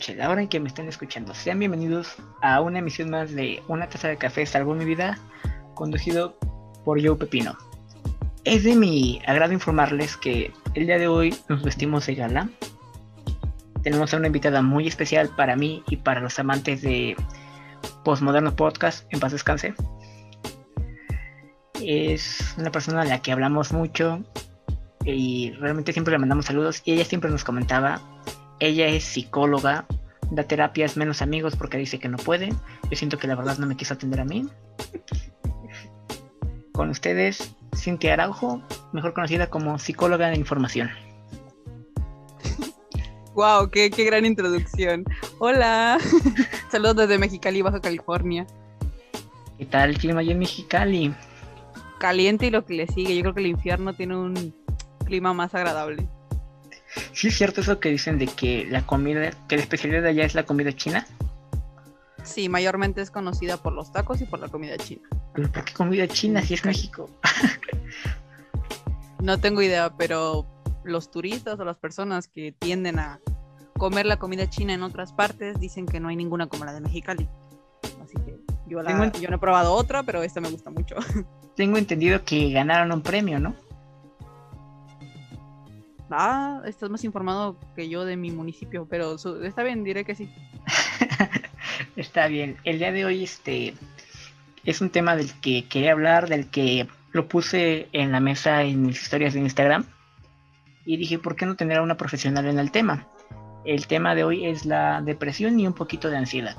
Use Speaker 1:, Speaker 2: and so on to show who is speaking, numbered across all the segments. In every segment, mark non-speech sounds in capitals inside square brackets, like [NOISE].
Speaker 1: noche, la hora en que me estén escuchando. Sean bienvenidos a una emisión más de Una taza de café salvó mi vida, conducido por Joe Pepino. Es de mi agrado informarles que el día de hoy nos vestimos de gala. Tenemos a una invitada muy especial para mí y para los amantes de Postmoderno Podcast, en paz descanse. Es una persona a la que hablamos mucho y realmente siempre le mandamos saludos y ella siempre nos comentaba, ella es psicóloga, da terapias menos amigos porque dice que no puede. Yo siento que la verdad no me quiso atender a mí. Con ustedes, Cintia Araujo, mejor conocida como psicóloga de información.
Speaker 2: Wow, qué, qué gran introducción. Hola, [LAUGHS] saludos desde Mexicali, Baja California.
Speaker 1: ¿Qué tal el clima allí en Mexicali?
Speaker 2: Caliente y lo que le sigue. Yo creo que el infierno tiene un clima más agradable.
Speaker 1: Sí es cierto eso que dicen de que la comida, que la especialidad de allá es la comida china.
Speaker 2: Sí, mayormente es conocida por los tacos y por la comida china.
Speaker 1: ¿Pero por qué comida china si es México? [LAUGHS]
Speaker 2: no tengo idea, pero los turistas o las personas que tienden a comer la comida china en otras partes dicen que no hay ninguna como la de Mexicali. Así que yo, la, yo no he probado otra, pero esta me gusta mucho. [LAUGHS]
Speaker 1: Tengo entendido que ganaron un premio, ¿no?
Speaker 2: Ah, estás más informado que yo de mi municipio, pero está bien, diré que sí. [LAUGHS]
Speaker 1: está bien. El día de hoy este es un tema del que quería hablar, del que lo puse en la mesa en mis historias de Instagram y dije, ¿por qué no tener a una profesional en el tema? El tema de hoy es la depresión y un poquito de ansiedad.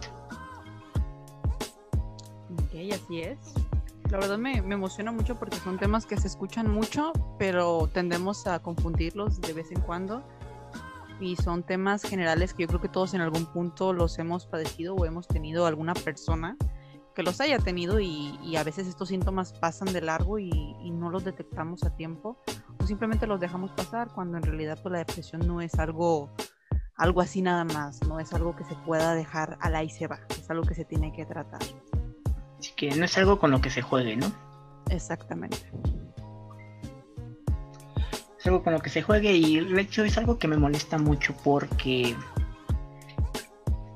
Speaker 2: Ok, así es. La verdad me, emociona mucho porque son temas que se escuchan mucho, pero tendemos a confundirlos de vez en cuando. Y son temas generales que yo creo que todos en algún punto los hemos padecido o hemos tenido alguna persona que los haya tenido y, a veces estos síntomas pasan de largo y, no los detectamos a tiempo o simplemente los dejamos pasar cuando en realidad pues, la depresión no es algo algo así nada más, no es algo que se pueda dejar a la y se va, es algo que se tiene que tratar.
Speaker 1: Así que no es algo con lo que se juegue, ¿no?
Speaker 2: Exactamente.
Speaker 1: Es algo con lo que se juegue y de hecho es algo que me molesta mucho porque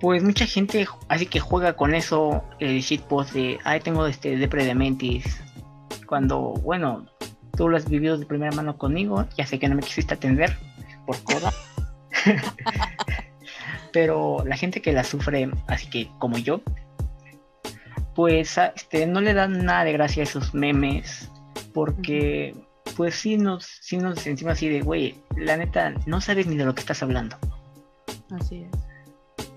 Speaker 1: pues mucha gente así que juega con eso el shitpost de ay tengo este depre de mentis cuando bueno tú lo has vivido de primera mano conmigo ya sé que no me quisiste atender por coda [LAUGHS] Pero la gente que la sufre, así que como yo, pues este, no le dan nada de gracia a esos memes, porque pues sí nos, sí nos sentimos así de, güey, la neta, no sabes ni de lo que estás hablando.
Speaker 2: Así es.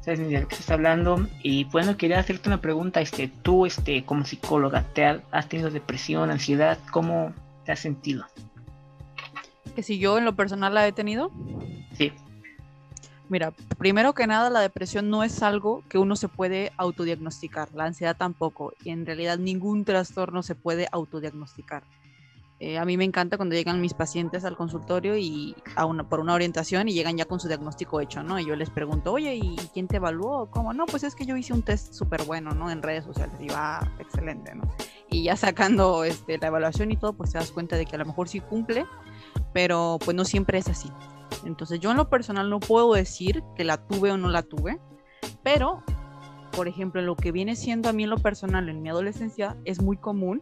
Speaker 1: Sabes ni de lo que estás hablando. Y bueno, quería hacerte una pregunta, este, tú, este, como psicóloga, ¿te has tenido depresión, ansiedad? ¿Cómo te has sentido?
Speaker 2: Que si yo en lo personal la he tenido.
Speaker 1: Sí.
Speaker 2: Mira, primero que nada, la depresión no es algo que uno se puede autodiagnosticar, la ansiedad tampoco, y en realidad ningún trastorno se puede autodiagnosticar. Eh, a mí me encanta cuando llegan mis pacientes al consultorio y a una, por una orientación y llegan ya con su diagnóstico hecho, ¿no? Y yo les pregunto, oye, ¿y quién te evaluó? ¿Cómo? No, pues es que yo hice un test súper bueno, ¿no? En redes sociales. Y va, ah, excelente, ¿no? Y ya sacando este, la evaluación y todo, pues te das cuenta de que a lo mejor sí cumple, pero pues no siempre es así. Entonces yo en lo personal no puedo decir que la tuve o no la tuve, pero, por ejemplo, lo que viene siendo a mí en lo personal en mi adolescencia, es muy común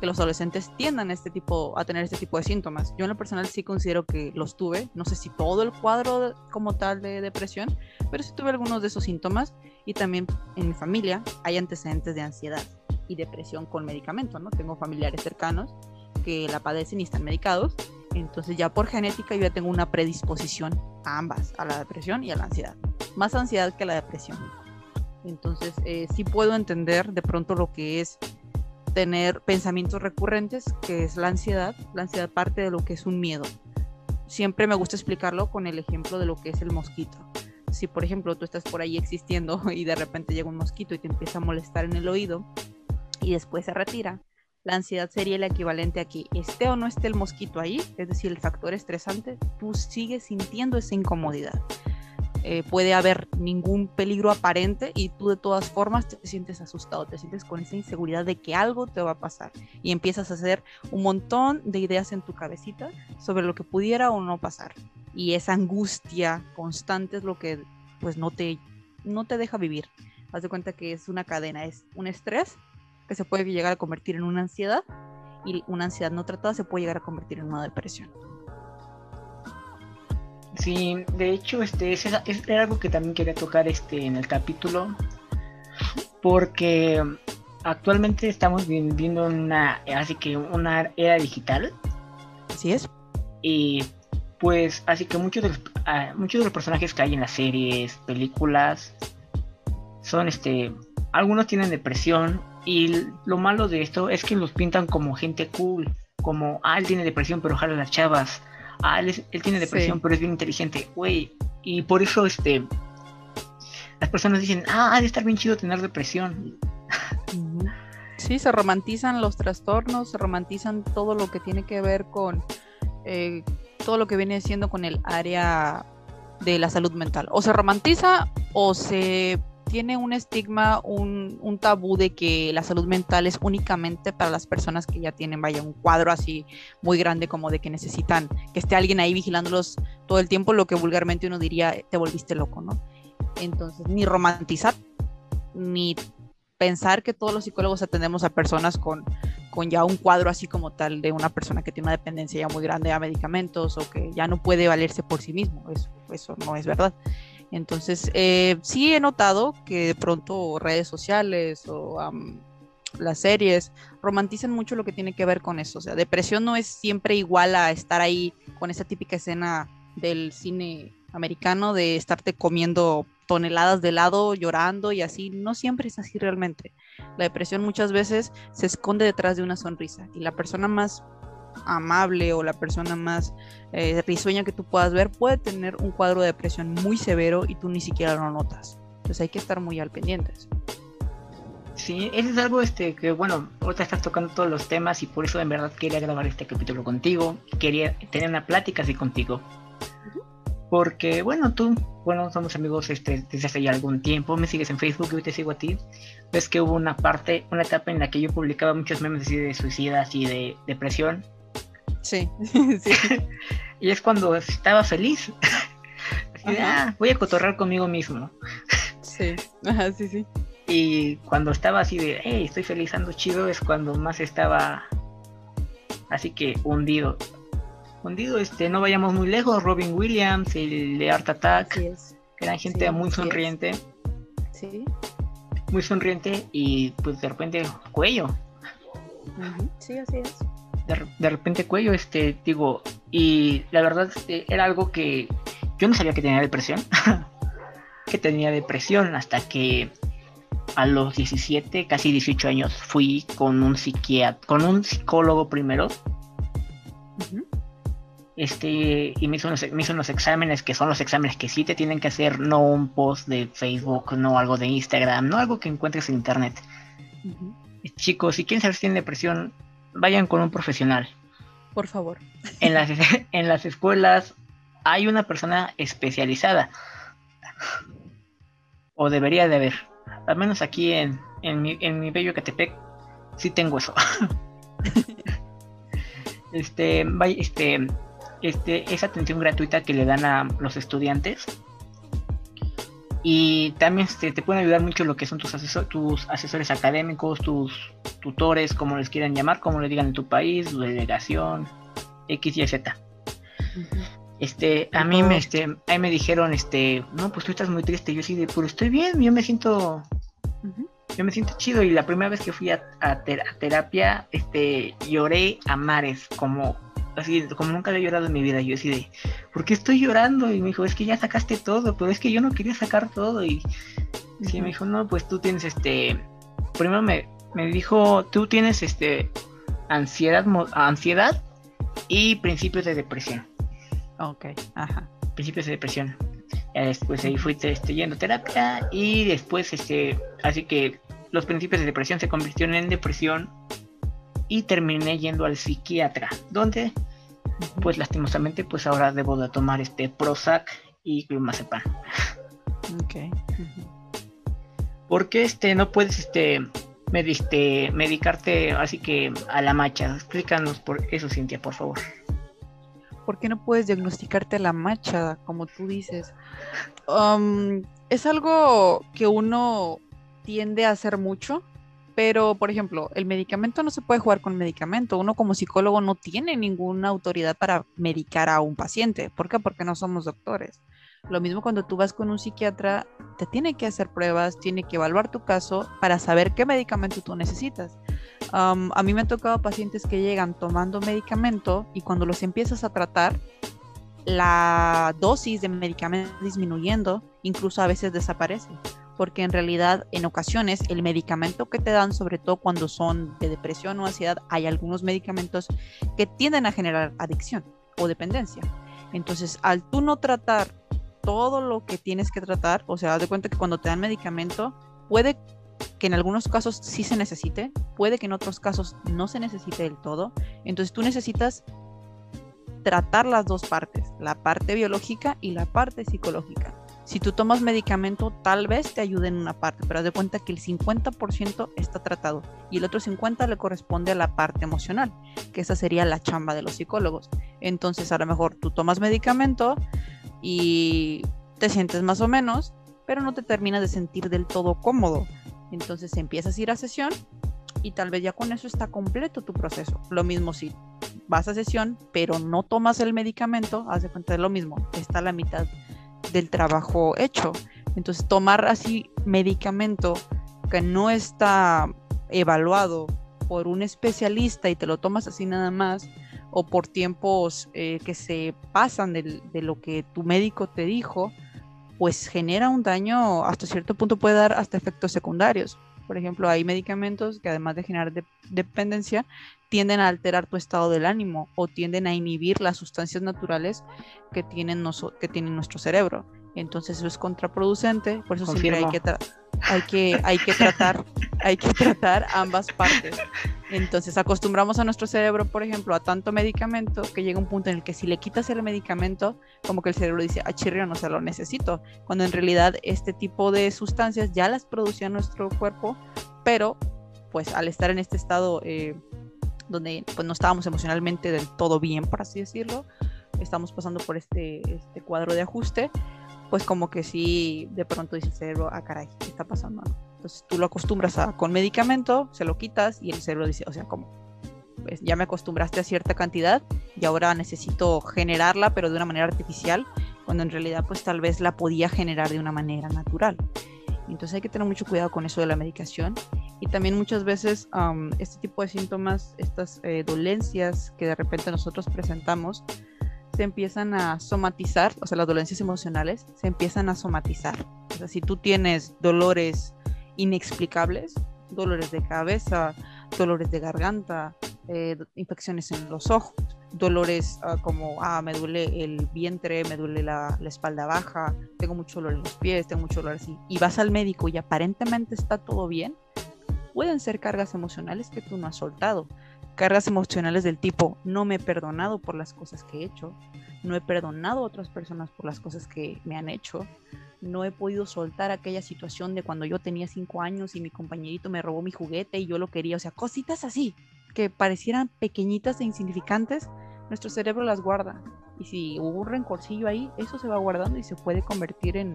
Speaker 2: que los adolescentes tiendan este tipo, a tener este tipo de síntomas. Yo en lo personal sí considero que los tuve, no sé si todo el cuadro como tal de depresión, pero sí tuve algunos de esos síntomas y también en mi familia hay antecedentes de ansiedad y depresión con medicamento, ¿no? Tengo familiares cercanos que la padecen y están medicados entonces ya por genética yo ya tengo una predisposición a ambas, a la depresión y a la ansiedad. Más ansiedad que la depresión. Entonces eh, sí puedo entender de pronto lo que es tener pensamientos recurrentes, que es la ansiedad. La ansiedad parte de lo que es un miedo. Siempre me gusta explicarlo con el ejemplo de lo que es el mosquito. Si por ejemplo tú estás por ahí existiendo [LAUGHS] y de repente llega un mosquito y te empieza a molestar en el oído y después se retira, la ansiedad sería el equivalente a que esté o no esté el mosquito ahí, es decir, el factor estresante, tú sigues sintiendo esa incomodidad. Eh, puede haber ningún peligro aparente y tú de todas formas te sientes asustado, te sientes con esa inseguridad de que algo te va a pasar y empiezas a hacer un montón de ideas en tu cabecita sobre lo que pudiera o no pasar. Y esa angustia constante es lo que pues no te, no te deja vivir. Haz de cuenta que es una cadena, es un estrés que se puede llegar a convertir en una ansiedad y una ansiedad no tratada se puede llegar a convertir en una depresión.
Speaker 1: Sí, de hecho, este es, es algo que también quería tocar este en el capítulo, porque actualmente estamos viviendo una, así que una era digital.
Speaker 2: Así es.
Speaker 1: Y pues, así que muchos de los, ah, muchos de los personajes que hay en las series, películas, son este, algunos tienen depresión y lo malo de esto es que los pintan como gente cool, como, ah, él tiene depresión pero jala las chavas, ah, él, tiene depresión pero es bien inteligente, güey, y por eso este, las personas dicen, ah, ha de estar bien chido tener depresión.
Speaker 2: Sí, se romantizan los trastornos, se romantizan todo lo que tiene que ver con eh, todo lo que viene siendo con el área de la salud mental. O se romantiza o se tiene un estigma, un, tabú de que la salud mental es únicamente para las personas que ya tienen, vaya, un cuadro así muy grande como de que necesitan que esté alguien ahí vigilándolos todo el tiempo, lo que vulgarmente uno diría, te volviste loco, ¿no? Entonces, ni romantizar, ni pensar que todos los psicólogos atendemos a personas con, con ya un cuadro así como tal de una persona que tiene una dependencia ya muy grande a medicamentos o que ya no puede valerse por sí mismo. Eso no es verdad. Entonces, eh, sí he notado que de pronto redes sociales o las series romantizan mucho lo que tiene que ver con eso. O sea, depresión no es siempre igual a estar ahí con esa típica escena del cine americano de estarte comiendo toneladas de helado, llorando y así. No siempre es así realmente. La depresión muchas veces se esconde detrás de una sonrisa y la persona más amable o la persona más eh, risueña que tú puedas ver puede tener un cuadro de depresión muy severo y tú ni siquiera lo notas. Entonces hay que estar muy al pendientes.
Speaker 1: Sí, eso es algo este que bueno, ahorita estás tocando todos los temas y por eso en verdad quería grabar este capítulo contigo, quería tener una plática así contigo. Porque, bueno, tú, bueno, somos amigos este, desde hace ya algún tiempo, me sigues en Facebook, yo te sigo a ti. Ves que hubo una parte, una etapa en la que yo publicaba muchos memes así de suicidas y de depresión.
Speaker 2: Sí, [LAUGHS] [LAUGHS]
Speaker 1: y es cuando estaba feliz. [LAUGHS] así ah, voy a cotorrar conmigo mismo.
Speaker 2: sí, Ajá, sí, sí.
Speaker 1: Y cuando estaba así de, hey, estoy feliz, ando chido, es cuando más estaba así que hundido. Hundido, este, no vayamos muy lejos, Robin Williams, el de Art Attack, eran gente muy sonriente.
Speaker 2: Sí.
Speaker 1: Muy sonriente y pues de repente cuello.
Speaker 2: Sí, así es
Speaker 1: de, repente cuello, este, digo, y la verdad este, era algo que yo no sabía que tenía depresión, [LAUGHS] que tenía depresión hasta que a los 17, casi 18 años fui con un psiquiatra, con un psicólogo primero. Este, y me hizo, unos, me hizo unos exámenes que son los exámenes que sí te tienen que hacer, no un post de Facebook, no algo de Instagram, no algo que encuentres en internet. Chicos, si quieren saber si tienen depresión, vayan con un profesional.
Speaker 2: Por favor.
Speaker 1: En las, [LAUGHS] en las escuelas hay una persona especializada. O debería de haber. Al menos aquí en, en, mi, en mi bello Catepec sí tengo eso. [LAUGHS] este, este, este, esa atención gratuita que le dan a los estudiantes y también este, te pueden ayudar mucho lo que son tus, tus asesores académicos, tus tutores, como les quieran llamar, como le digan en tu país, tu delegación, X, Y, Z. Este, a mí me, este, ahí me dijeron, este, no, pues tú estás muy triste. Yo sí de, pero estoy bien, yo me siento, yo me siento chido. Y la primera vez que fui a, a terapia, este, lloré a mares, como así como nunca había llorado en mi vida, yo así de, ¿por qué estoy llorando? Y me dijo, es que ya sacaste todo, pero es que yo no quería sacar todo. Y me dijo, no, pues tú tienes este, primero me, me dijo, tú tienes este, ansiedad, ansiedad y principios de depresión.
Speaker 2: Ok, ajá.
Speaker 1: Principios de depresión. Ya después ahí fui este, yendo a terapia y después, este, así que los principios de depresión se convirtieron en depresión y terminé yendo al psiquiatra, donde pues lastimosamente pues ahora debo de tomar este Prozac y clomazepam.
Speaker 2: Ok.
Speaker 1: Porque este no puedes este, este medicarte así que a la macha? Explícanos por eso, Cintia, por favor.
Speaker 2: ¿Por qué no puedes diagnosticarte la macha, como tú dices? Um, es algo que uno tiende a hacer mucho, pero por ejemplo, el medicamento no se puede jugar con medicamento. Uno como psicólogo no tiene ninguna autoridad para medicar a un paciente. ¿Por qué? Porque no somos doctores. Lo mismo cuando tú vas con un psiquiatra, te tiene que hacer pruebas, tiene que evaluar tu caso para saber qué medicamento tú necesitas. a mí me han tocado pacientes que llegan tomando medicamento y cuando los empiezas a tratar, la dosis de medicamento disminuyendo, incluso a veces desaparece, porque en realidad en ocasiones el medicamento que te dan, sobre todo cuando son de depresión o ansiedad, hay algunos medicamentos que tienden a generar adicción o dependencia. Entonces, al tú no tratar todo lo que tienes que tratar, o sea, haz de cuenta que cuando te dan medicamento, puede que en algunos casos sí se necesite, puede que en otros casos no se necesite del todo. Entonces tú necesitas tratar las dos partes, la parte biológica y la parte psicológica. Si tú tomas medicamento, tal vez te ayude en una parte, pero haz de cuenta que el 50% está tratado y el otro 50% le corresponde a la parte emocional, que esa sería la chamba de los psicólogos. Entonces, a lo mejor tú tomas medicamento, y te sientes más o menos, pero no te terminas de sentir del todo cómodo. Entonces empiezas a ir a sesión y tal vez ya con eso está completo tu proceso. Lo mismo si vas a sesión, pero no tomas el medicamento, haz de cuenta de lo mismo, está la mitad del trabajo hecho. Entonces tomar así medicamento que no está evaluado por un especialista y te lo tomas así nada más, o por tiempos eh, que se pasan de, lo que tu médico te dijo, pues genera un daño, hasta cierto punto puede dar hasta efectos secundarios. Por ejemplo, hay medicamentos que además de generar dependencia, tienden a alterar tu estado del ánimo o tienden a inhibir las sustancias naturales que tienen, que tiene nuestro cerebro. Entonces eso es contraproducente, por eso siempre hay que, hay que, hay que tratar, hay que tratar ambas partes. Entonces acostumbramos a nuestro cerebro, por ejemplo, a tanto medicamento que llega un punto en el que si le quitas el medicamento, como que el cerebro dice, ah, chirrio, no se lo necesito, cuando en realidad este tipo de sustancias ya las producía nuestro cuerpo, pero pues al estar en este estado eh, donde pues no estábamos emocionalmente del todo bien, por así decirlo, estamos pasando por este, este cuadro de ajuste, pues como que sí, de pronto dice el cerebro, ah, caray, ¿qué está pasando? Entonces tú lo acostumbras a, con medicamento, se lo quitas y el cerebro dice, o sea, como, pues ya me acostumbraste a cierta cantidad y ahora necesito generarla, pero de una manera artificial, cuando en realidad pues tal vez la podía generar de una manera natural. Entonces hay que tener mucho cuidado con eso de la medicación y también muchas veces este tipo de síntomas, estas eh, dolencias que de repente nosotros presentamos, se empiezan a somatizar, o sea, las dolencias emocionales se empiezan a somatizar. O sea, si tú tienes dolores inexplicables, dolores de cabeza, dolores de garganta, eh, infecciones en los ojos, dolores ah, como, ah, me duele el vientre, me duele la, la, espalda baja, tengo mucho dolor en los pies, tengo mucho dolor así, y vas al médico y aparentemente está todo bien, pueden ser cargas emocionales que tú no has soltado cargas emocionales del tipo, no me he perdonado por las cosas que he hecho, no he perdonado a otras personas por las cosas que me han hecho, no he podido soltar aquella situación de cuando yo tenía cinco años y mi compañerito me robó mi juguete y yo lo quería, o sea, cositas así, que parecieran pequeñitas e insignificantes, nuestro cerebro las guarda. Y si hubo un rencorcillo ahí, eso se va guardando y se puede convertir en,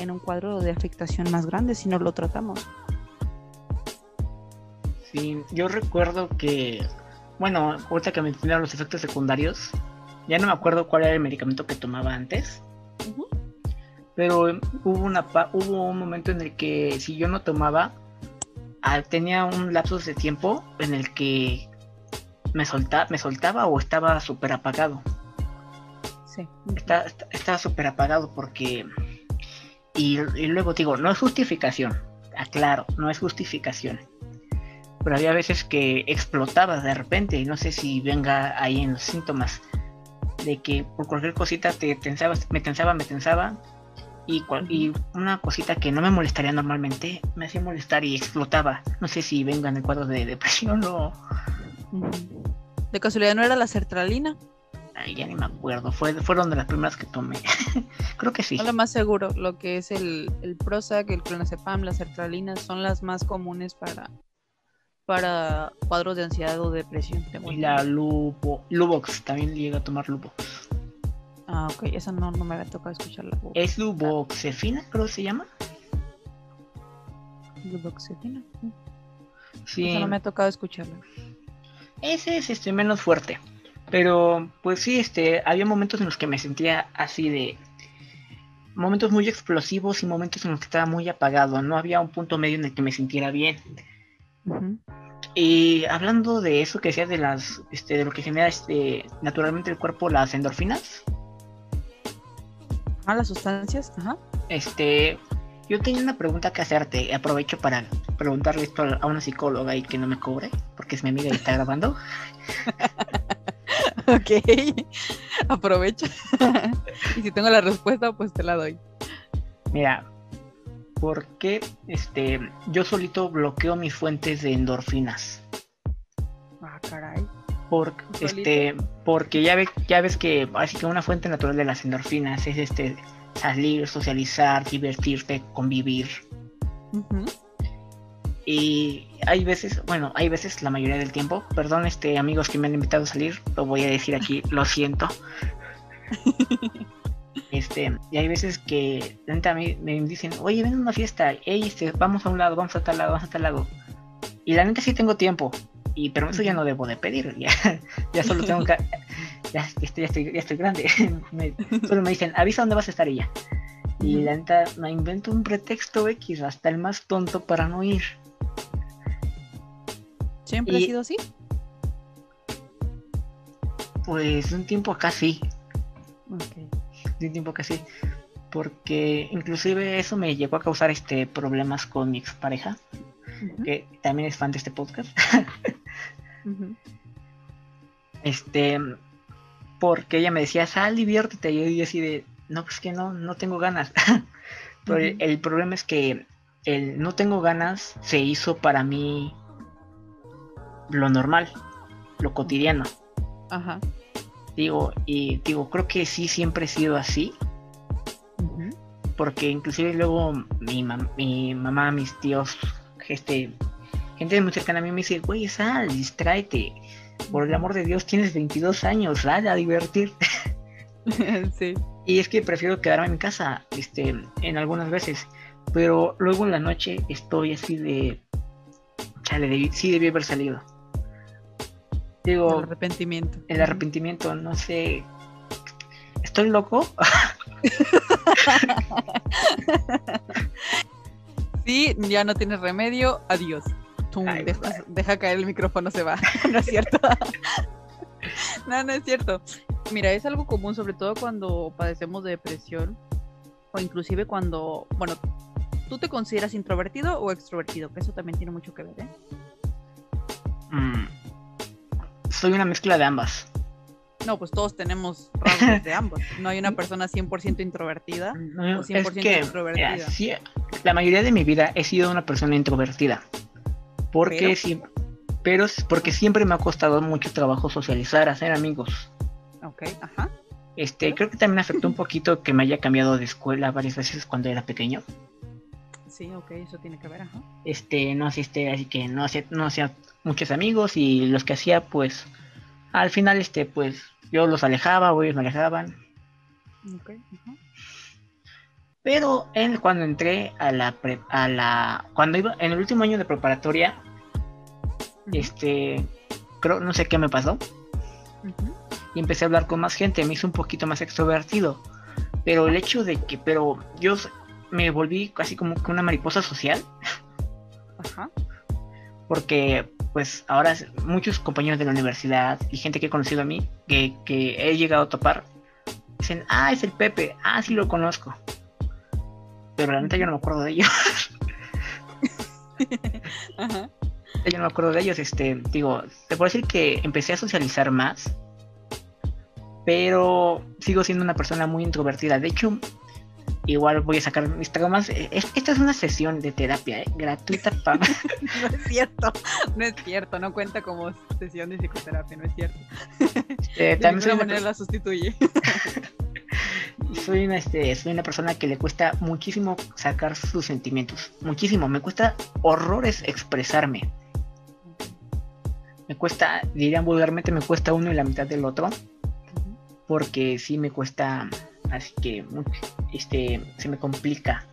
Speaker 2: en un cuadro de afectación más grande si no lo tratamos.
Speaker 1: Sí, yo recuerdo que, bueno, ahorita que mencionaron los efectos secundarios, ya no me acuerdo cuál era el medicamento que tomaba antes, pero hubo, una, hubo un momento en el que si yo no tomaba, ah, tenía un lapso de tiempo en el que me, solta, me soltaba o estaba súper apagado. Sí. estaba súper apagado porque... Y, y luego digo, no es justificación, aclaro, no es justificación pero había veces que explotaba de repente y no sé si venga ahí en los síntomas de que por cualquier cosita te tensaba, me tensaba, me tensaba y, y una cosita que no me molestaría normalmente me hacía molestar y explotaba. No sé si venga en el cuadro de depresión o...
Speaker 2: ¿De casualidad no era la sertralina?
Speaker 1: Ay, ya ni me acuerdo, Fue, fueron de las primeras que tomé. [LAUGHS] Creo que sí.
Speaker 2: lo más seguro, lo que es el, el Prozac, el clonazepam, la sertralina son las más comunes para para cuadros de ansiedad o depresión.
Speaker 1: Y la Lubo, Lubox, también llega a tomar Lubox.
Speaker 2: Ah, ok, esa no, no me había tocado escucharla.
Speaker 1: ¿Es Luboxefina, creo que se llama?
Speaker 2: Luboxefina.
Speaker 1: Sí.
Speaker 2: Esa no me ha tocado escucharla.
Speaker 1: Ese es este menos fuerte. Pero, pues sí, este, había momentos en los que me sentía así de. Momentos muy explosivos y momentos en los que estaba muy apagado. No había un punto medio en el que me sintiera bien. Y hablando de eso que decía de las, este, de lo que genera este, naturalmente el cuerpo, las endorfinas,
Speaker 2: Ah, las sustancias, ajá.
Speaker 1: este, yo tenía una pregunta que hacerte. Aprovecho para preguntarle esto a una psicóloga y que no me cobre, porque es mi amiga y está grabando. [LAUGHS]
Speaker 2: Ok, aprovecha. [LAUGHS] y si tengo la respuesta, pues te la doy.
Speaker 1: Mira, ¿por qué este, yo solito bloqueo mis fuentes de endorfinas?
Speaker 2: Ah, caray.
Speaker 1: Por,
Speaker 2: ¿Tú
Speaker 1: este, porque ya, ve, ya ves que así que una fuente natural de las endorfinas es este salir, socializar, divertirte, convivir. Y hay veces, bueno, hay veces, la mayoría del tiempo, perdón, este amigos que me han invitado a salir, lo voy a decir aquí, lo siento. [LAUGHS] Este, y hay veces que la neta, a mí me dicen, oye, ven a una fiesta, ey, este, vamos a un lado, vamos a tal lado, vamos a tal lado. Y la neta sí tengo tiempo, y pero eso ya no debo de pedir, ya, [LAUGHS] ya solo tengo que, [LAUGHS] ya, ya, estoy, ya estoy grande. [LAUGHS] Me- solo me dicen, avisa dónde vas a estar y ya. Y la neta me invento un pretexto X, hasta el más tonto para no ir.
Speaker 2: ¿Siempre ha sido así?
Speaker 1: Pues un tiempo acá sí,
Speaker 2: Ok.
Speaker 1: De un tiempo acá sí. Porque inclusive eso me llegó a causar este problemas con mi expareja, que también es fan de este podcast. Este, porque ella me decía, sal, diviértete. Y yo así de, no, pues que no, no tengo ganas. [LAUGHS] Pero el problema es que el no tengo ganas se hizo para mí lo normal, lo cotidiano.
Speaker 2: Ajá.
Speaker 1: Digo, y digo, creo que sí siempre he sido así. Porque inclusive luego mi, mam- mi mamá, mis tíos, este, gente muy cercana a mí me dice, güey, sal, distráete. Por el amor de Dios, tienes 22 años, sal a divertir. [LAUGHS] [LAUGHS]
Speaker 2: sí.
Speaker 1: Y es que prefiero quedarme en mi casa, este, en algunas veces. Pero luego en la noche estoy así de, chale, debí- sí debí haber salido. Digo,
Speaker 2: El arrepentimiento.
Speaker 1: el arrepentimiento, no sé, ¿estoy loco? [LAUGHS]
Speaker 2: Sí, ya no tienes remedio. Adiós. Tum,
Speaker 1: Ay,
Speaker 2: deja,
Speaker 1: güey.
Speaker 2: deja caer el micrófono, se va. [LAUGHS] no es cierto. [LAUGHS] no, no es cierto. Mira, es algo común, sobre todo cuando padecemos de depresión o inclusive cuando, bueno, ¿tú te consideras introvertido o extrovertido? Que eso también tiene mucho que ver, ¿eh?
Speaker 1: Mm, soy una mezcla de ambas.
Speaker 2: No, pues todos tenemos rasgos de ambos. No hay una persona 100% introvertida. [LAUGHS]
Speaker 1: No,
Speaker 2: O 100% extrovertida.
Speaker 1: mira, sí, la mayoría de mi vida he sido una persona introvertida. Porque
Speaker 2: Pero-
Speaker 1: pero es porque siempre me ha costado mucho trabajo socializar, hacer amigos.
Speaker 2: Ok, ajá.
Speaker 1: Este, creo que también afectó un poquito que me haya cambiado de escuela varias veces cuando era pequeño.
Speaker 2: Sí, ok, eso tiene que ver, ajá.
Speaker 1: Este, no asiste, así que no hacía, no hacía muchos amigos y los que hacía, pues, al final, este, pues, yo los alejaba o ellos me alejaban.
Speaker 2: Ok, ajá.
Speaker 1: Pero en, cuando entré a la, pre- a la, cuando iba, en el último año de preparatoria, este, creo, no sé qué me pasó, y empecé a hablar con más gente, me hizo un poquito más extrovertido. Pero el hecho de que, pero yo me volví casi como que una mariposa social,
Speaker 2: Ajá.
Speaker 1: porque pues ahora muchos compañeros de la universidad y gente que he conocido a mí, que, que he llegado a topar, dicen, ah, es el Pepe, ah, sí lo conozco. Pero la neta yo no me acuerdo de ellos. [LAUGHS]
Speaker 2: Ajá.
Speaker 1: yo no me acuerdo de ellos, este, digo, te puedo decir que empecé a socializar más, pero sigo siendo una persona muy introvertida. De hecho, igual voy a sacar mis traumas. Eh, es- Esta es una sesión de terapia, ¿eh? gratuita [LAUGHS] para...
Speaker 2: No es cierto, no es cierto, no cuenta como sesión de psicoterapia, no es cierto.
Speaker 1: Eh,
Speaker 2: De
Speaker 1: también soy
Speaker 2: ninguna
Speaker 1: una,
Speaker 2: manera la sustituye.
Speaker 1: soy, una, este, soy una persona que le cuesta muchísimo sacar sus sentimientos. Muchísimo. Me cuesta horrores expresarme. Me cuesta, dirían vulgarmente, me cuesta uno y la mitad del otro. Porque sí me cuesta, así que este, se me complica.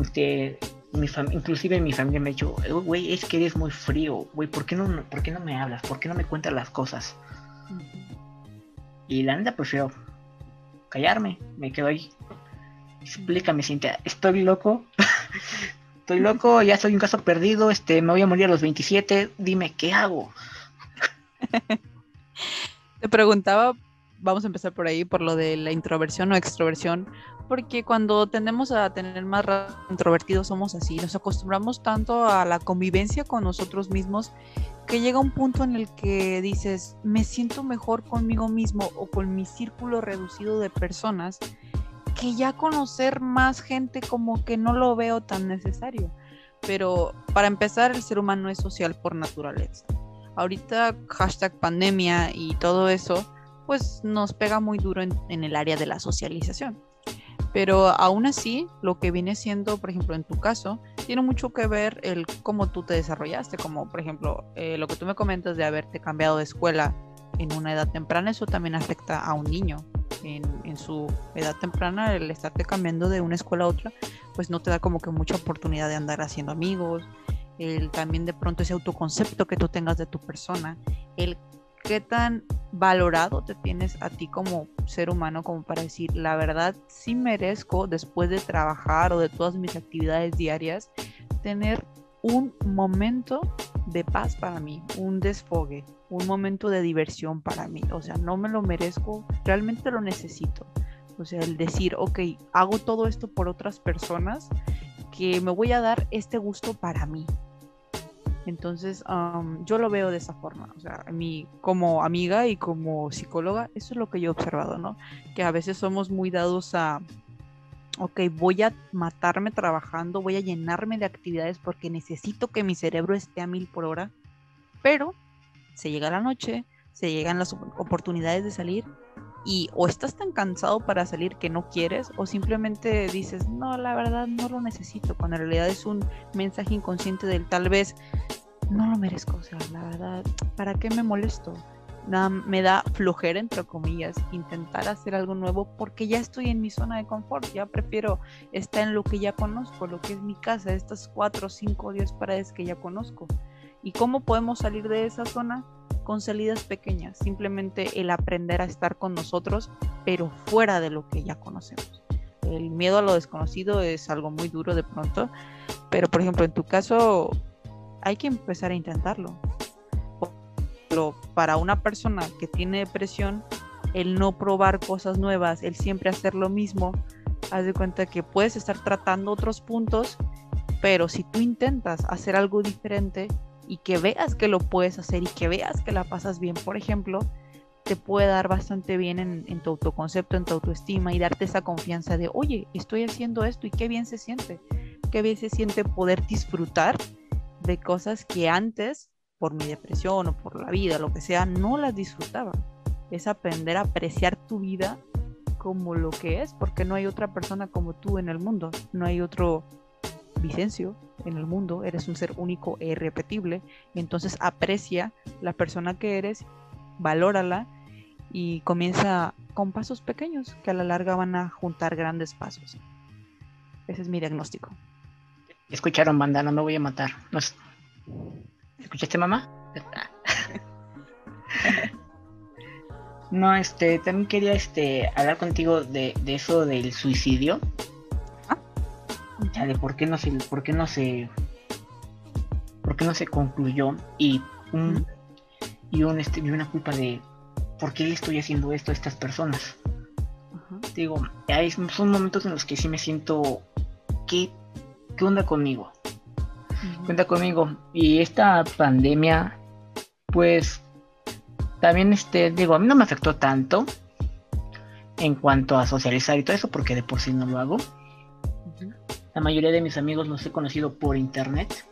Speaker 1: Este, mi inclusive mi familia me ha dicho, güey, es que eres muy frío, güey, ¿por qué no, ¿por qué no me hablas? ¿Por qué no me cuentas las cosas? Y la neta prefiero callarme, me quedo ahí. Explícame, Cintia, estoy loco. [LAUGHS] estoy loco, ya soy un caso perdido, este, me voy a morir a los 27, dime, ¿qué hago? [LAUGHS]
Speaker 2: Te preguntaba, vamos a empezar por ahí, por lo de la introversión o extroversión, porque cuando tendemos a tener más introvertidos somos así, nos acostumbramos tanto a la convivencia con nosotros mismos que llega un punto en el que dices, me siento mejor conmigo mismo o con mi círculo reducido de personas, que ya conocer más gente como que no lo veo tan necesario. Pero para empezar, el ser humano es social por naturaleza. Ahorita hashtag pandemia y todo eso, pues nos pega muy duro en, el área de la socialización. Pero aún así, lo que viene siendo, por ejemplo, en tu caso, tiene mucho que ver el cómo tú te desarrollaste, como por ejemplo, eh, lo que tú me comentas de haberte cambiado de escuela en una edad temprana, eso también afecta a un niño. En, en, su edad temprana, el estarte cambiando de una escuela a otra, pues no te da como que mucha oportunidad de andar haciendo amigos, el también de pronto ese autoconcepto que tú tengas de tu persona, el qué tan valorado te tienes a ti como ser humano como para decir, la verdad, sí merezco después de trabajar o de todas mis actividades diarias, tener un momento de paz para mí, un desfogue, un momento de diversión para mí. O sea, no me lo merezco, realmente lo necesito. O sea, el decir, ok, hago todo esto por otras personas, que me voy a dar este gusto para mí, entonces, yo lo veo de esa forma. O sea, mí, como amiga y como psicóloga, eso es lo que yo he observado, ¿no? Que a veces somos muy dados a, ok, voy a matarme trabajando, voy a llenarme de actividades porque necesito que mi cerebro esté a mil por hora, pero se llega la noche, se llegan las oportunidades de salir y o estás tan cansado para salir que no quieres o simplemente dices, no, la verdad no lo necesito, cuando en realidad es un mensaje inconsciente del tal vez no lo merezco, o sea, la verdad, ¿para qué me molesto? Nada, me da flojera, entre comillas, intentar hacer algo nuevo porque ya estoy en mi zona de confort, ya prefiero estar en lo que ya conozco, lo que es mi casa, estas cuatro, cinco, diez paredes que ya conozco. ¿Y cómo podemos salir de esa zona? Con salidas pequeñas, simplemente el aprender a estar con nosotros, pero fuera de lo que ya conocemos. El miedo a lo desconocido es algo muy duro de pronto, pero por ejemplo en tu caso hay que empezar a intentarlo. Para una persona que tiene depresión, el no probar cosas nuevas, el siempre hacer lo mismo, haz de cuenta que puedes estar tratando otros puntos, pero si tú intentas hacer algo diferente y que veas que lo puedes hacer y que veas que la pasas bien, por ejemplo, te puede dar bastante bien en, en, tu autoconcepto, en tu autoestima y darte esa confianza de, oye, estoy haciendo esto y qué bien se siente, qué bien se siente poder disfrutar de cosas que antes, por mi depresión o por la vida, lo que sea, no las disfrutaba. Es aprender a apreciar tu vida como lo que es, porque no hay otra persona como tú en el mundo, no hay otro Vicencio en el mundo, eres un ser único e irrepetible, entonces aprecia la persona que eres, valórala y comienza con pasos pequeños que a la larga van a juntar grandes pasos. Ese es mi diagnóstico.
Speaker 1: Escucharon, banda, no me voy a matar. ¿Escuchaste, mamá? no, este, también quería este, hablar contigo de, eso del suicidio. ¿Ah? O sea, de por qué no se, por qué no se, por qué no se concluyó y un, y un, este, y una culpa de por qué le estoy haciendo esto a estas personas. Digo, hay, son momentos en los que sí me siento que ¿qué onda conmigo? Cuenta conmigo. Y esta pandemia, pues, también, este, digo, a mí no me afectó tanto en cuanto a socializar y todo eso, porque de por sí no lo hago. La mayoría de mis amigos los he conocido por internet.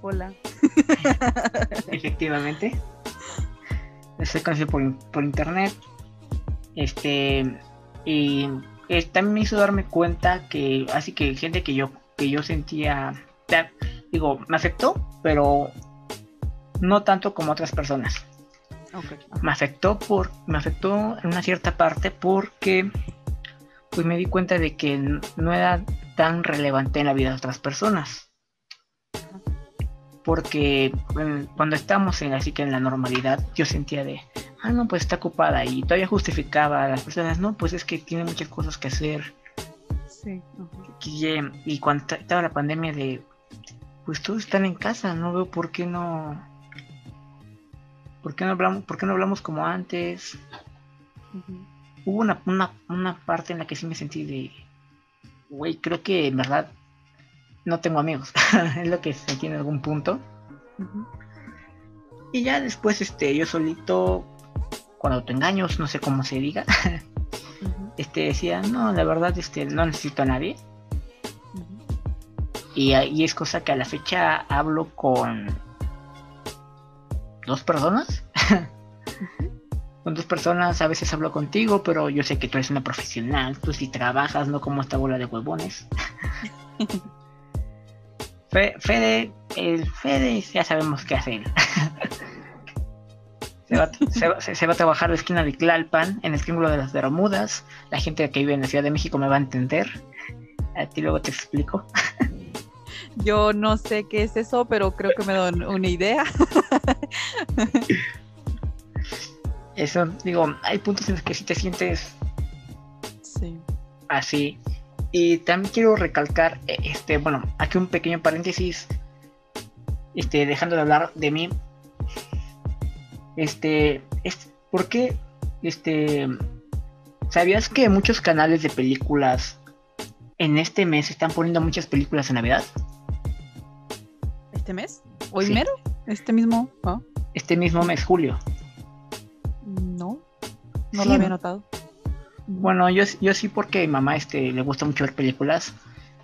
Speaker 2: Hola. [LAUGHS]
Speaker 1: Efectivamente. Los he conocido por, por internet. Este. Y eh, también me hizo darme cuenta que, así que gente que yo que yo sentía, digo, me afectó, pero no tanto como otras personas. Me afectó por, me afectó en una cierta parte porque pues me di cuenta de que no era tan relevante en la vida de otras personas. Porque cuando estábamos en así que en la normalidad, yo sentía de, ah, no, pues está ocupada y todavía justificaba a las personas, no, pues es que tiene muchas cosas que hacer. Sí. y, cuando estaba la pandemia de, pues todos están en casa, no veo por qué no, por qué no hablamos, por qué no hablamos como antes. Hubo una, una, parte en la que sí me sentí de, güey, creo que en verdad no tengo amigos, [LAUGHS] es lo que sentí en algún punto. Y ya después, este, yo solito cuando te engaños, no sé cómo se diga, [LAUGHS] este decía, no, la verdad, este, no necesito a nadie. y, y, es cosa que a la fecha hablo con dos personas. con dos personas a veces hablo contigo, pero yo sé que tú eres una profesional, tú sí trabajas, no como esta bola de huevones. [LAUGHS] Fede, el Fede ya sabemos qué hacer. [LAUGHS] Se va, a trabajar la esquina de Clalpan, en el Triángulo de las Bermudas. La gente que vive en la Ciudad de México me va a entender. A ti luego te explico. [LAUGHS]
Speaker 2: Yo no sé qué es eso, pero creo que me da una idea. [LAUGHS]
Speaker 1: Eso, digo, hay puntos en los que sí te sientes sí. así. Y también quiero recalcar, eh, este, bueno, aquí un pequeño paréntesis, este, dejando de hablar de mí, este, ¿por qué? Este, ¿sabías que muchos canales de películas en este mes están poniendo muchas películas en Navidad?
Speaker 2: ¿Este mes? ¿Hoy mero? ¿Este mismo?
Speaker 1: Este mismo mes, julio.
Speaker 2: No, no lo había notado.
Speaker 1: Bueno, yo, yo sí porque a mi mamá este, le gusta mucho ver películas.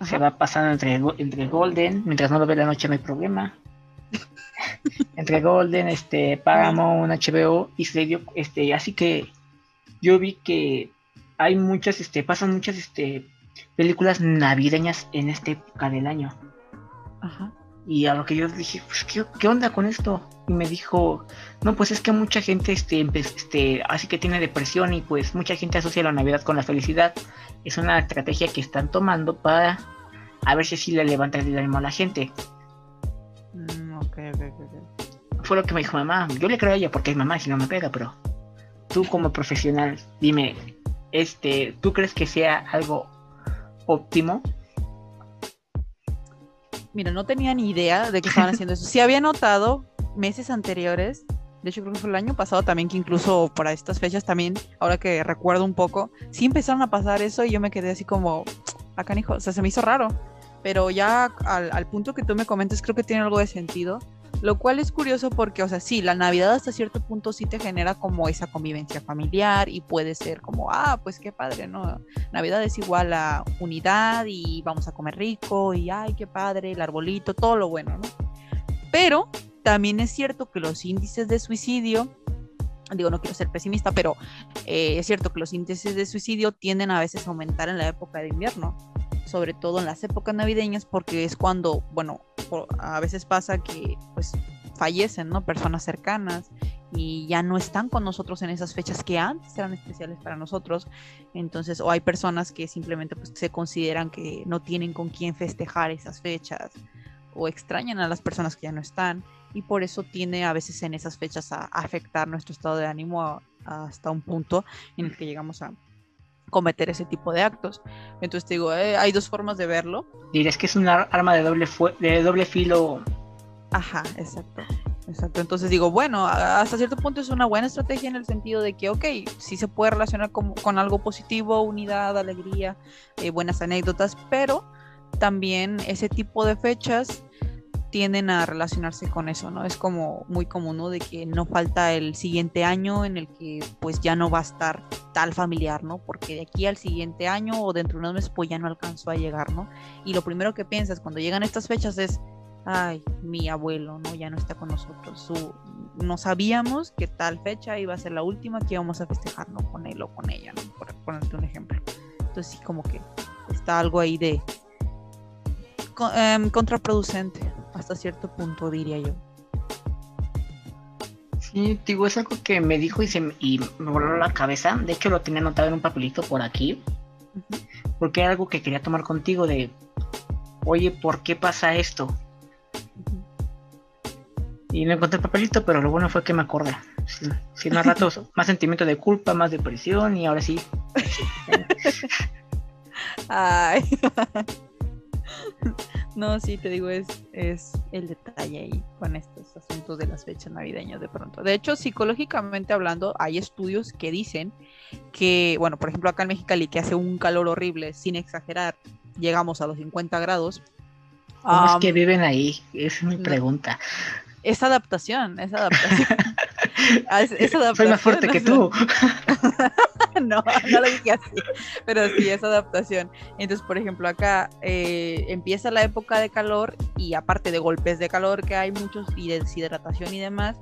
Speaker 1: Se va pasando entre, entre Golden, mientras no lo ve la noche no hay problema entre Golden, este, Paramount, HBO y se dio, este, así que yo vi que hay muchas, este, pasan muchas, este, películas navideñas en esta época del año. Ajá. Y a lo que yo dije, pues, ¿qué, onda con esto? Y me dijo, no, pues es que mucha gente, este, este, así que tiene depresión y pues mucha gente asocia la Navidad con la felicidad. Es una estrategia que están tomando para a ver si así le levanta el ánimo a la gente. Fue lo que me dijo mamá. Yo le creo a ella porque es mamá si no me pega, pero tú como profesional, dime, este, ¿tú crees que sea algo óptimo?
Speaker 2: Mira, no tenía ni idea de que estaban haciendo eso. Sí había notado meses anteriores, de hecho creo que fue el año pasado también, que incluso para estas fechas también, ahora que recuerdo un poco, sí empezaron a pasar eso y yo me quedé así como, acá hijo, o sea, se me hizo raro. Pero ya al, al punto que tú me comentas, creo que tiene algo de sentido lo cual es curioso porque, o sea, sí, la Navidad hasta cierto punto sí te genera como esa convivencia familiar y puede ser como, ah, pues qué padre, ¿no? Navidad es igual a unidad y vamos a comer rico y, ay, qué padre, el arbolito, todo lo bueno, ¿no? Pero también es cierto que los índices de suicidio, digo, no quiero ser pesimista, pero eh, es cierto que los índices de suicidio tienden a veces a aumentar en la época de invierno sobre todo en las épocas navideñas, porque es cuando, bueno, a veces pasa que pues fallecen, ¿no? Personas cercanas y ya no están con nosotros en esas fechas que antes eran especiales para nosotros. Entonces, o hay personas que simplemente pues, se consideran que no tienen con quién festejar esas fechas o extrañan a las personas que ya no están y por eso tiene a veces en esas fechas a, afectar nuestro estado de ánimo hasta un punto en el que llegamos a cometer ese tipo de actos. Entonces te digo, eh, hay dos formas de verlo.
Speaker 1: Dirías que es un arma de doble, de doble filo.
Speaker 2: Ajá, exacto. Exacto, entonces digo, bueno, hasta cierto punto es una buena estrategia en el sentido de que, ok, sí se puede relacionar con, con algo positivo, unidad, alegría, eh, buenas anécdotas, pero también ese tipo de fechas tienden a relacionarse con eso, ¿no? Es como muy común, ¿no? De que no falta el siguiente año en el que pues ya no va a estar tal familiar, ¿no? Porque de aquí al siguiente año o dentro de unos meses pues ya no alcanzó a llegar, ¿no? Y lo primero que piensas cuando llegan estas fechas es, ay, mi abuelo, ¿no? Ya no está con nosotros. Su, no sabíamos que tal fecha iba a ser la última que íbamos a festejar, ¿no? Con él o con ella, ¿no? Por ponerte un ejemplo. Entonces sí como que está algo ahí de em, contraproducente hasta cierto punto, diría yo.
Speaker 1: Sí, digo, es algo que me dijo y, se, me- y me voló la cabeza. De hecho, lo tenía anotado en un papelito por aquí. Porque era algo que quería tomar contigo de, oye, ¿por qué pasa esto? Y no encontré el papelito, pero lo bueno fue que me acordé. Sí, sí, más ratos, [LAUGHS] más sentimiento de culpa, más depresión y ahora sí.
Speaker 2: Ay. [LAUGHS] [LAUGHS] No, sí, te digo, es, es el detalle ahí con estos asuntos de las fechas navideñas de pronto. De hecho, psicológicamente hablando, hay estudios que dicen que, bueno, por ejemplo, acá en Mexicali, que hace un calor horrible, sin exagerar, llegamos a los 50 grados.
Speaker 1: ¿Cómo es
Speaker 2: am,
Speaker 1: que viven ahí? Esa es mi pregunta.
Speaker 2: es adaptación, es adaptación. [LAUGHS] Ah, es- es
Speaker 1: Soy más
Speaker 2: adaptación,
Speaker 1: fuerte que tú. [LAUGHS]
Speaker 2: no, no lo dije así, pero sí es adaptación. Entonces, por ejemplo, acá eh, empieza la época de calor y aparte de golpes de calor que hay muchos y de deshidratación y demás,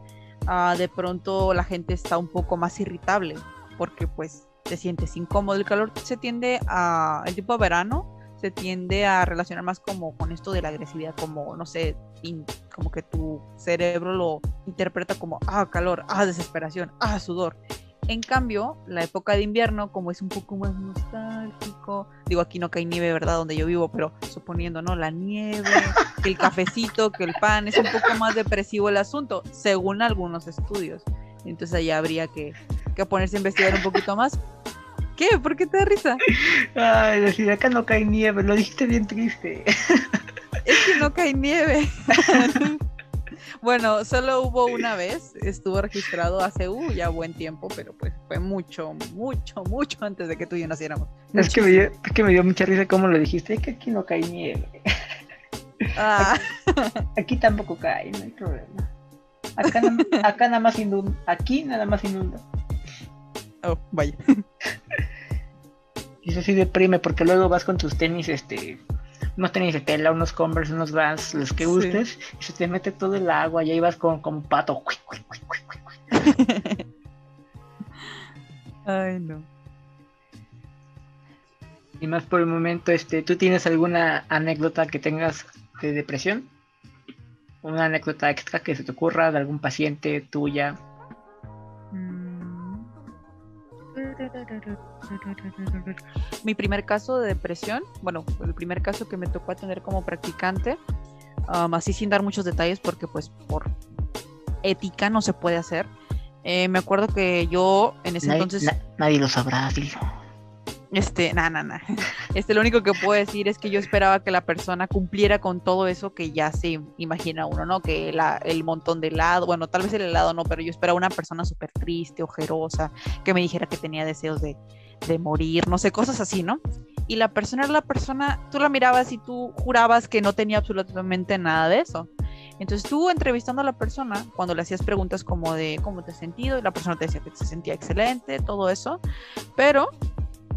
Speaker 2: ah, de pronto la gente está un poco más irritable porque pues te sientes incómodo. El calor se tiende a, el tipo de verano se tiende a relacionar más como con esto de la agresividad, como, no sé, in- como que tu cerebro lo interpreta como, ah, calor, ah, desesperación, ah, sudor. En cambio, la época de invierno, como es un poco más nostálgico, digo, aquí no cae nieve, ¿verdad? Donde yo vivo, pero suponiendo, ¿no? La nieve, que el cafecito, que el pan, es un poco más depresivo el asunto, según algunos estudios. Entonces ahí habría que, que ponerse a investigar un poquito más. ¿Qué? ¿Por qué te da risa?
Speaker 1: Ay, decir, acá no cae nieve, lo dijiste bien triste.
Speaker 2: Es que no cae nieve. [LAUGHS] bueno, solo hubo una vez, estuvo registrado hace uh, ya buen tiempo, pero pues fue mucho, mucho, mucho antes de que tú y yo naciéramos.
Speaker 1: Es que, me dio, es que me dio mucha risa cómo lo dijiste, es que aquí no cae nieve. [LAUGHS]
Speaker 2: Ah,
Speaker 1: Aquí tampoco cae, no hay problema. Acá, na- acá nada más inunda. Aquí nada más inunda.
Speaker 2: oh, vaya.
Speaker 1: Y eso sí deprime porque luego vas con tus tenis, este, unos tenis de tela, unos Converse, unos Vans, los que
Speaker 2: Sí.
Speaker 1: gustes, y se te mete todo el agua y ahí vas con, como un pato. [LAUGHS]
Speaker 2: Ay, no.
Speaker 1: Y más por el momento, este, ¿tú tienes alguna anécdota que tengas de depresión? Una anécdota extra que se te ocurra de algún paciente tuya.
Speaker 2: Mi primer caso de depresión, bueno, el primer caso que me tocó atender como practicante, um, así sin dar muchos detalles porque pues por ética no se puede hacer. Eh, me acuerdo que yo en ese
Speaker 1: Nadie,
Speaker 2: entonces...
Speaker 1: na- nadie lo sabrá, dilo.
Speaker 2: Este, nada, nada. Este, lo único que puedo decir es que yo esperaba que la persona cumpliera con todo eso que ya se imagina uno, ¿no? Que el montón de helado, bueno, tal vez el helado no, pero yo esperaba una persona súper triste, ojerosa, que me dijera que tenía deseos de, de morir, no sé, cosas así, ¿no? Y la persona era la persona, tú la mirabas y tú jurabas que no tenía absolutamente nada de eso. Entonces tú entrevistando a la persona, cuando le hacías preguntas como de cómo te has sentido, y la persona te decía que se sentía excelente, todo eso, pero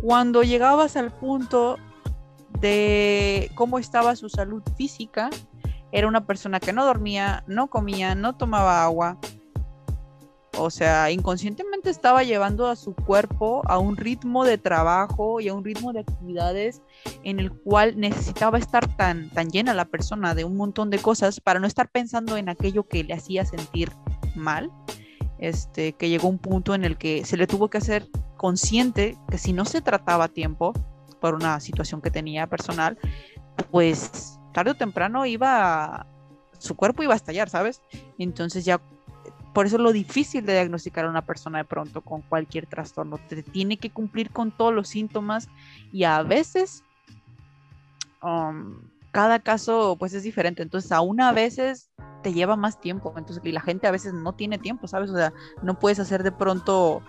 Speaker 2: cuando llegabas al punto de cómo estaba su salud física, era una persona que no dormía, no comía, no tomaba agua. O sea, inconscientemente estaba llevando a su cuerpo a un ritmo de trabajo y a un ritmo de actividades en el cual necesitaba estar tan, tan llena la persona de un montón de cosas para no estar pensando en aquello que le hacía sentir mal. Este, que llegó un punto en el que se le tuvo que hacer consciente que si no se trataba a tiempo por una situación que tenía personal, pues tarde o temprano iba, a- su cuerpo iba a estallar, ¿sabes? Entonces ya, por eso es lo difícil de diagnosticar a una persona de pronto con cualquier trastorno. Te tiene que cumplir con todos los síntomas y a veces um, cada caso pues es diferente. Entonces aún a veces te lleva más tiempo. Entonces, y la gente a veces no tiene tiempo, ¿sabes? O sea, no puedes hacer de pronto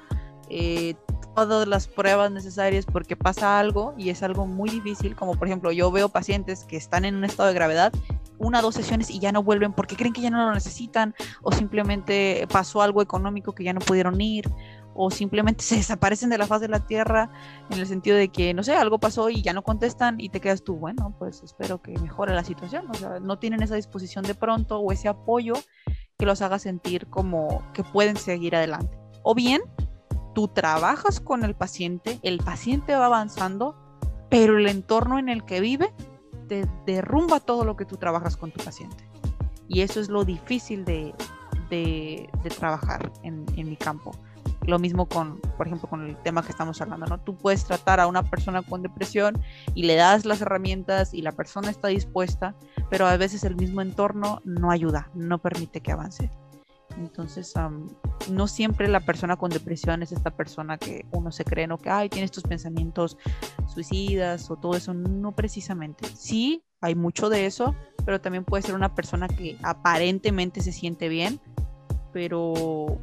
Speaker 2: eh, todas las pruebas necesarias porque pasa algo y es algo muy difícil, como por ejemplo yo veo pacientes que están en un estado de gravedad, una dos sesiones y ya no vuelven porque creen que ya no lo necesitan o simplemente pasó algo económico que ya no pudieron ir o simplemente [LAUGHS] se desaparecen de la faz de la tierra en el sentido de que, no sé, algo pasó y ya no contestan y te quedas tú, bueno, pues espero que mejore la situación, o sea, no tienen esa disposición de pronto o ese apoyo que los haga sentir como que pueden seguir adelante. O bien, tú trabajas con el paciente, el paciente va avanzando, pero el entorno en el que vive te derrumba todo lo que tú trabajas con tu paciente. Y eso es lo difícil de, de, trabajar en, en, mi campo. Lo mismo con, por ejemplo, con el tema que estamos hablando, ¿no? Tú puedes tratar a una persona con depresión y le das las herramientas y la persona está dispuesta, pero a veces el mismo entorno no ayuda, no permite que avance. Entonces, no siempre la persona con depresión es esta persona que uno se cree, ¿no? Que, ay, tiene estos pensamientos suicidas o todo eso. No precisamente. Sí, hay mucho de eso, pero también puede ser una persona que aparentemente se siente bien, pero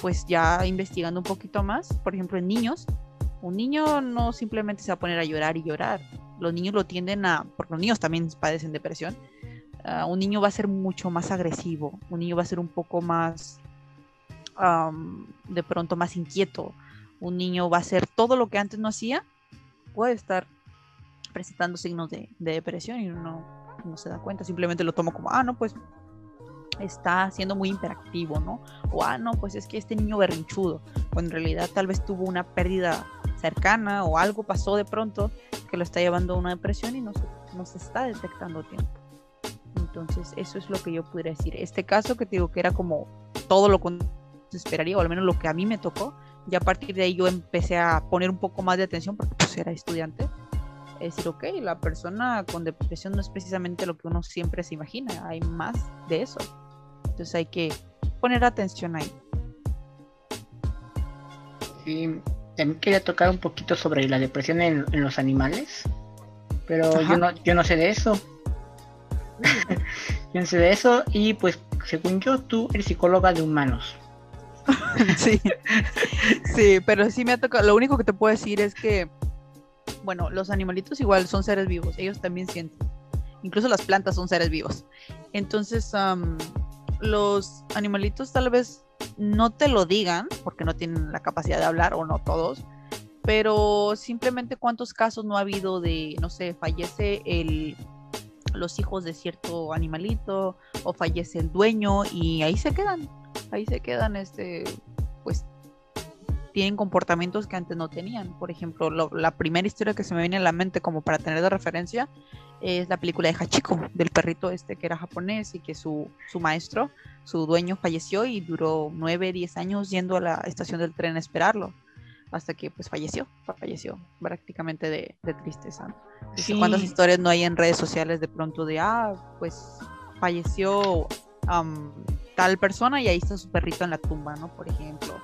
Speaker 2: pues ya investigando un poquito más, por ejemplo, en niños, un niño no simplemente se va a poner a llorar y llorar. Los niños lo tienden a, porque los niños también padecen depresión, uh, un niño va a ser mucho más agresivo, un niño va a ser un poco más, de pronto más inquieto, un niño va a hacer todo lo que antes no hacía, puede estar presentando signos de, de depresión y uno no se da cuenta, simplemente lo tomo como, ah, no, pues está siendo muy interactivo, ¿no? O, ah, no, pues es que este niño berrinchudo, cuando en realidad tal vez tuvo una pérdida cercana o algo pasó de pronto que lo está llevando a una depresión y no se, no se está detectando tiempo. Entonces, eso es lo que yo podría decir. Este caso que te digo que era como todo lo que se esperaría, o al menos lo que a mí me tocó, ya a partir de ahí yo empecé a poner un poco más de atención porque pues era estudiante. Es decir, ok, la persona con depresión no es precisamente lo que uno siempre se imagina, hay más de eso. Entonces hay que poner atención ahí.
Speaker 1: Sí, también quería tocar un poquito sobre la depresión en, los animales, pero yo no, yo no sé de eso. [LAUGHS] yo no sé de eso y pues según yo tú eres psicóloga de humanos. [LAUGHS]
Speaker 2: sí, sí, pero sí me ha tocado. Lo único que te puedo decir es que, bueno, los animalitos igual son seres vivos, ellos también sienten. Incluso las plantas son seres vivos. Entonces, los animalitos tal vez no te lo digan porque no tienen la capacidad de hablar o no todos, pero simplemente cuántos casos no ha habido de, no sé, fallece el los hijos de cierto animalito o fallece el dueño y ahí se quedan, ahí se quedan este pues tienen comportamientos que antes no tenían. Por ejemplo, la primera historia que se me viene a la mente como para tener de referencia es la película de Hachiko, del perrito este que era japonés y que su, su maestro, su dueño falleció y duró 9, 10 años yendo a la estación del tren a esperarlo hasta que pues falleció, falleció prácticamente de, tristeza. ¿Cuántas historias no hay en redes sociales de pronto de, ah, pues falleció tal persona y ahí está su perrito en la tumba, ¿no? Por ejemplo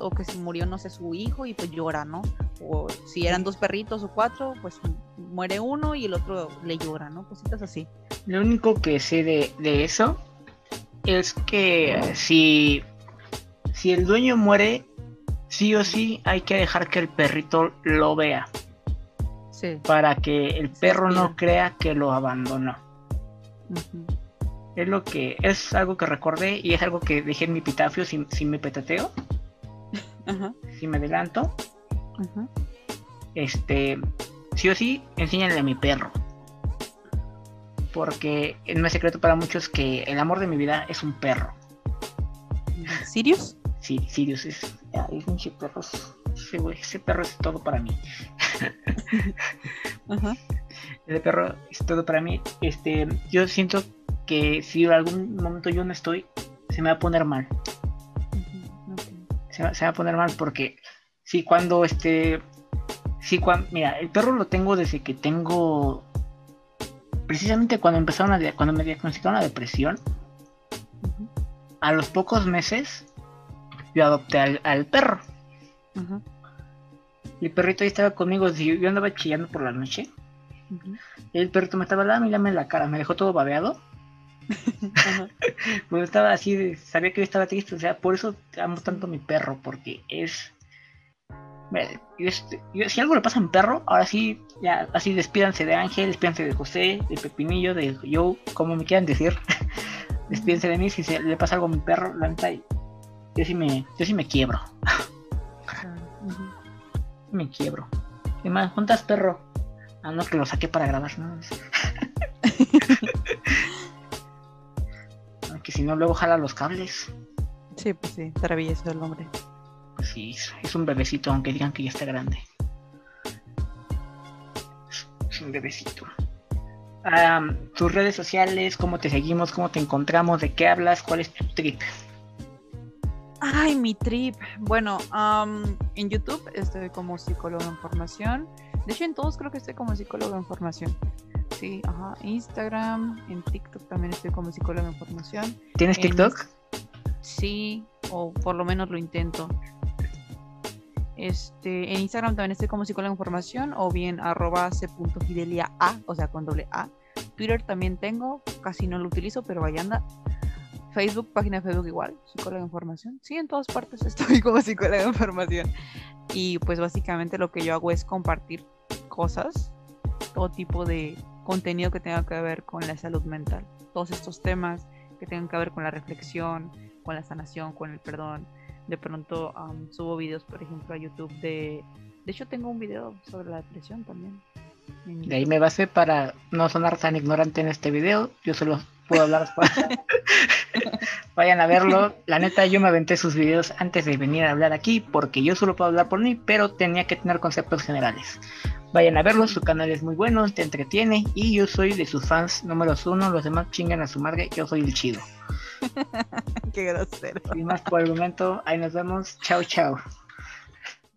Speaker 2: o, que se murió, no sé, su hijo y pues llora, ¿no? O si eran dos perritos o cuatro, pues muere uno y el otro le llora, ¿no? Cositas así.
Speaker 1: Lo único que sé de, eso es que si, si el dueño muere, sí o sí hay que dejar que el perrito lo vea. Sí. Para que el perro no crea que lo abandonó. Es lo que es algo que recordé y es algo que dejé en mi epitafio sin, sin me petateo si me adelanto, este, sí o sí, enséñale a mi perro. Porque no es secreto para muchos que el amor de mi vida es un perro.
Speaker 2: ¿Sirius?
Speaker 1: Sí, Sirius es. ese perro, ese perro es todo para mí. [LAUGHS] Ese perro es todo para mí. Este, yo siento que si en algún momento yo no estoy, se me va a poner mal se, va a poner mal porque si cuando este si cuando mira el perro lo tengo desde que tengo precisamente cuando empezaron a cuando me diagnosticaron la depresión a los pocos meses yo adopté al, perro. El perrito ahí estaba conmigo yo andaba chillando por la noche. El perrito me estaba en la cara me dejó todo babeado [LAUGHS] pues estaba así, sabía que yo estaba triste, o sea, por eso amo tanto a mi perro, porque es... si algo le pasa a mi perro, ahora sí, ya, así despídanse de Ángel, despídanse de José, de Pepinillo, de yo, como me quieran decir. [LAUGHS] despídense de mí si se, le pasa algo a mi perro, la neta, yo sí me, yo sí me quiebro. me quiebro. ¿Qué más? ¿Juntas perro? Ah, no, que lo saqué para grabar, ¿no? [LAUGHS] que si no luego jala los cables.
Speaker 2: Sí, pues sí, travieso el hombre.
Speaker 1: Pues sí, es un bebecito, aunque digan que ya está grande. Es un bebecito. tus redes sociales, cómo te seguimos, cómo te encontramos, de qué hablas, cuál es tu trip.
Speaker 2: Ay, mi trip. Bueno, en YouTube estoy como psicólogo en formación. De hecho, en todos creo que estoy como psicólogo en formación. Sí, ajá. Instagram, en TikTok también estoy como psicólogo en formación.
Speaker 1: ¿Tienes TikTok?
Speaker 2: Sí, o por lo menos lo intento. Este, en Instagram también estoy como psicólogo en formación o bien arroba c.fidelia a, o sea, con doble A. Twitter también tengo, casi no lo utilizo, pero vaya anda. Facebook, página de Facebook igual, psicólogo en formación. Sí, en todas partes [LAUGHS] estoy como psicólogo en formación. Y pues básicamente lo que yo hago es compartir cosas, todo tipo de contenido que tenga que ver con la salud mental. Todos estos temas que tengan que ver con la reflexión, con la sanación, con el perdón, de pronto subo videos, por ejemplo, a YouTube de... De hecho, tengo un video sobre la depresión también.
Speaker 1: De ahí me base para no sonar tan ignorante en este video. Yo solo puedo hablar. [LAUGHS] Vayan a verlo. La neta, yo me aventé sus videos antes de venir a hablar aquí porque yo solo puedo hablar por mí, pero tenía que tener conceptos generales. Vayan a verlo, su canal es muy bueno, te entretiene y yo soy de sus fans números uno. Los demás chingan a su madre, yo soy el chido. [LAUGHS]
Speaker 2: Qué grosero.
Speaker 1: Sin más por el momento, ahí nos vemos. Chao, chao.